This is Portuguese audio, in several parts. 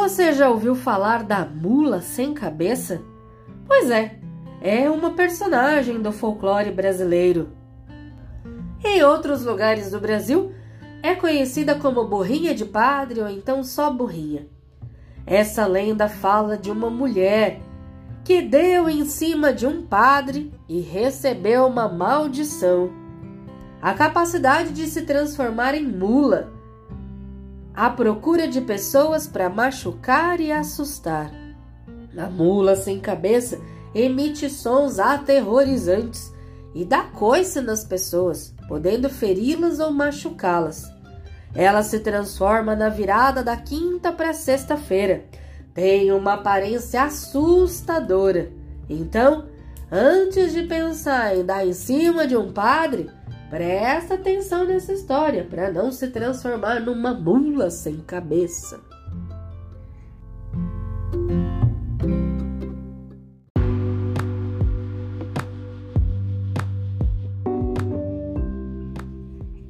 Você já ouviu falar da mula sem cabeça? Pois é, é uma personagem do folclore brasileiro. Em outros lugares do Brasil, é conhecida como burrinha de padre ou então só burrinha. Essa lenda fala de uma mulher que deu em cima de um padre e recebeu uma maldição. A capacidade de se transformar em mula à procura de pessoas para machucar e assustar. A mula sem cabeça emite sons aterrorizantes e dá coice nas pessoas, podendo feri-las ou machucá-las. Ela se transforma na virada da quinta para sexta-feira. Tem uma aparência assustadora. Então, antes de pensar em dar em cima de um padre, Presta atenção nessa história para não se transformar numa mula sem cabeça.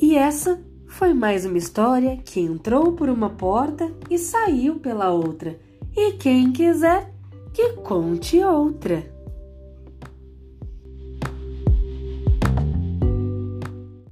E essa foi mais uma história que entrou por uma porta e saiu pela outra. E quem quiser, que conte outra.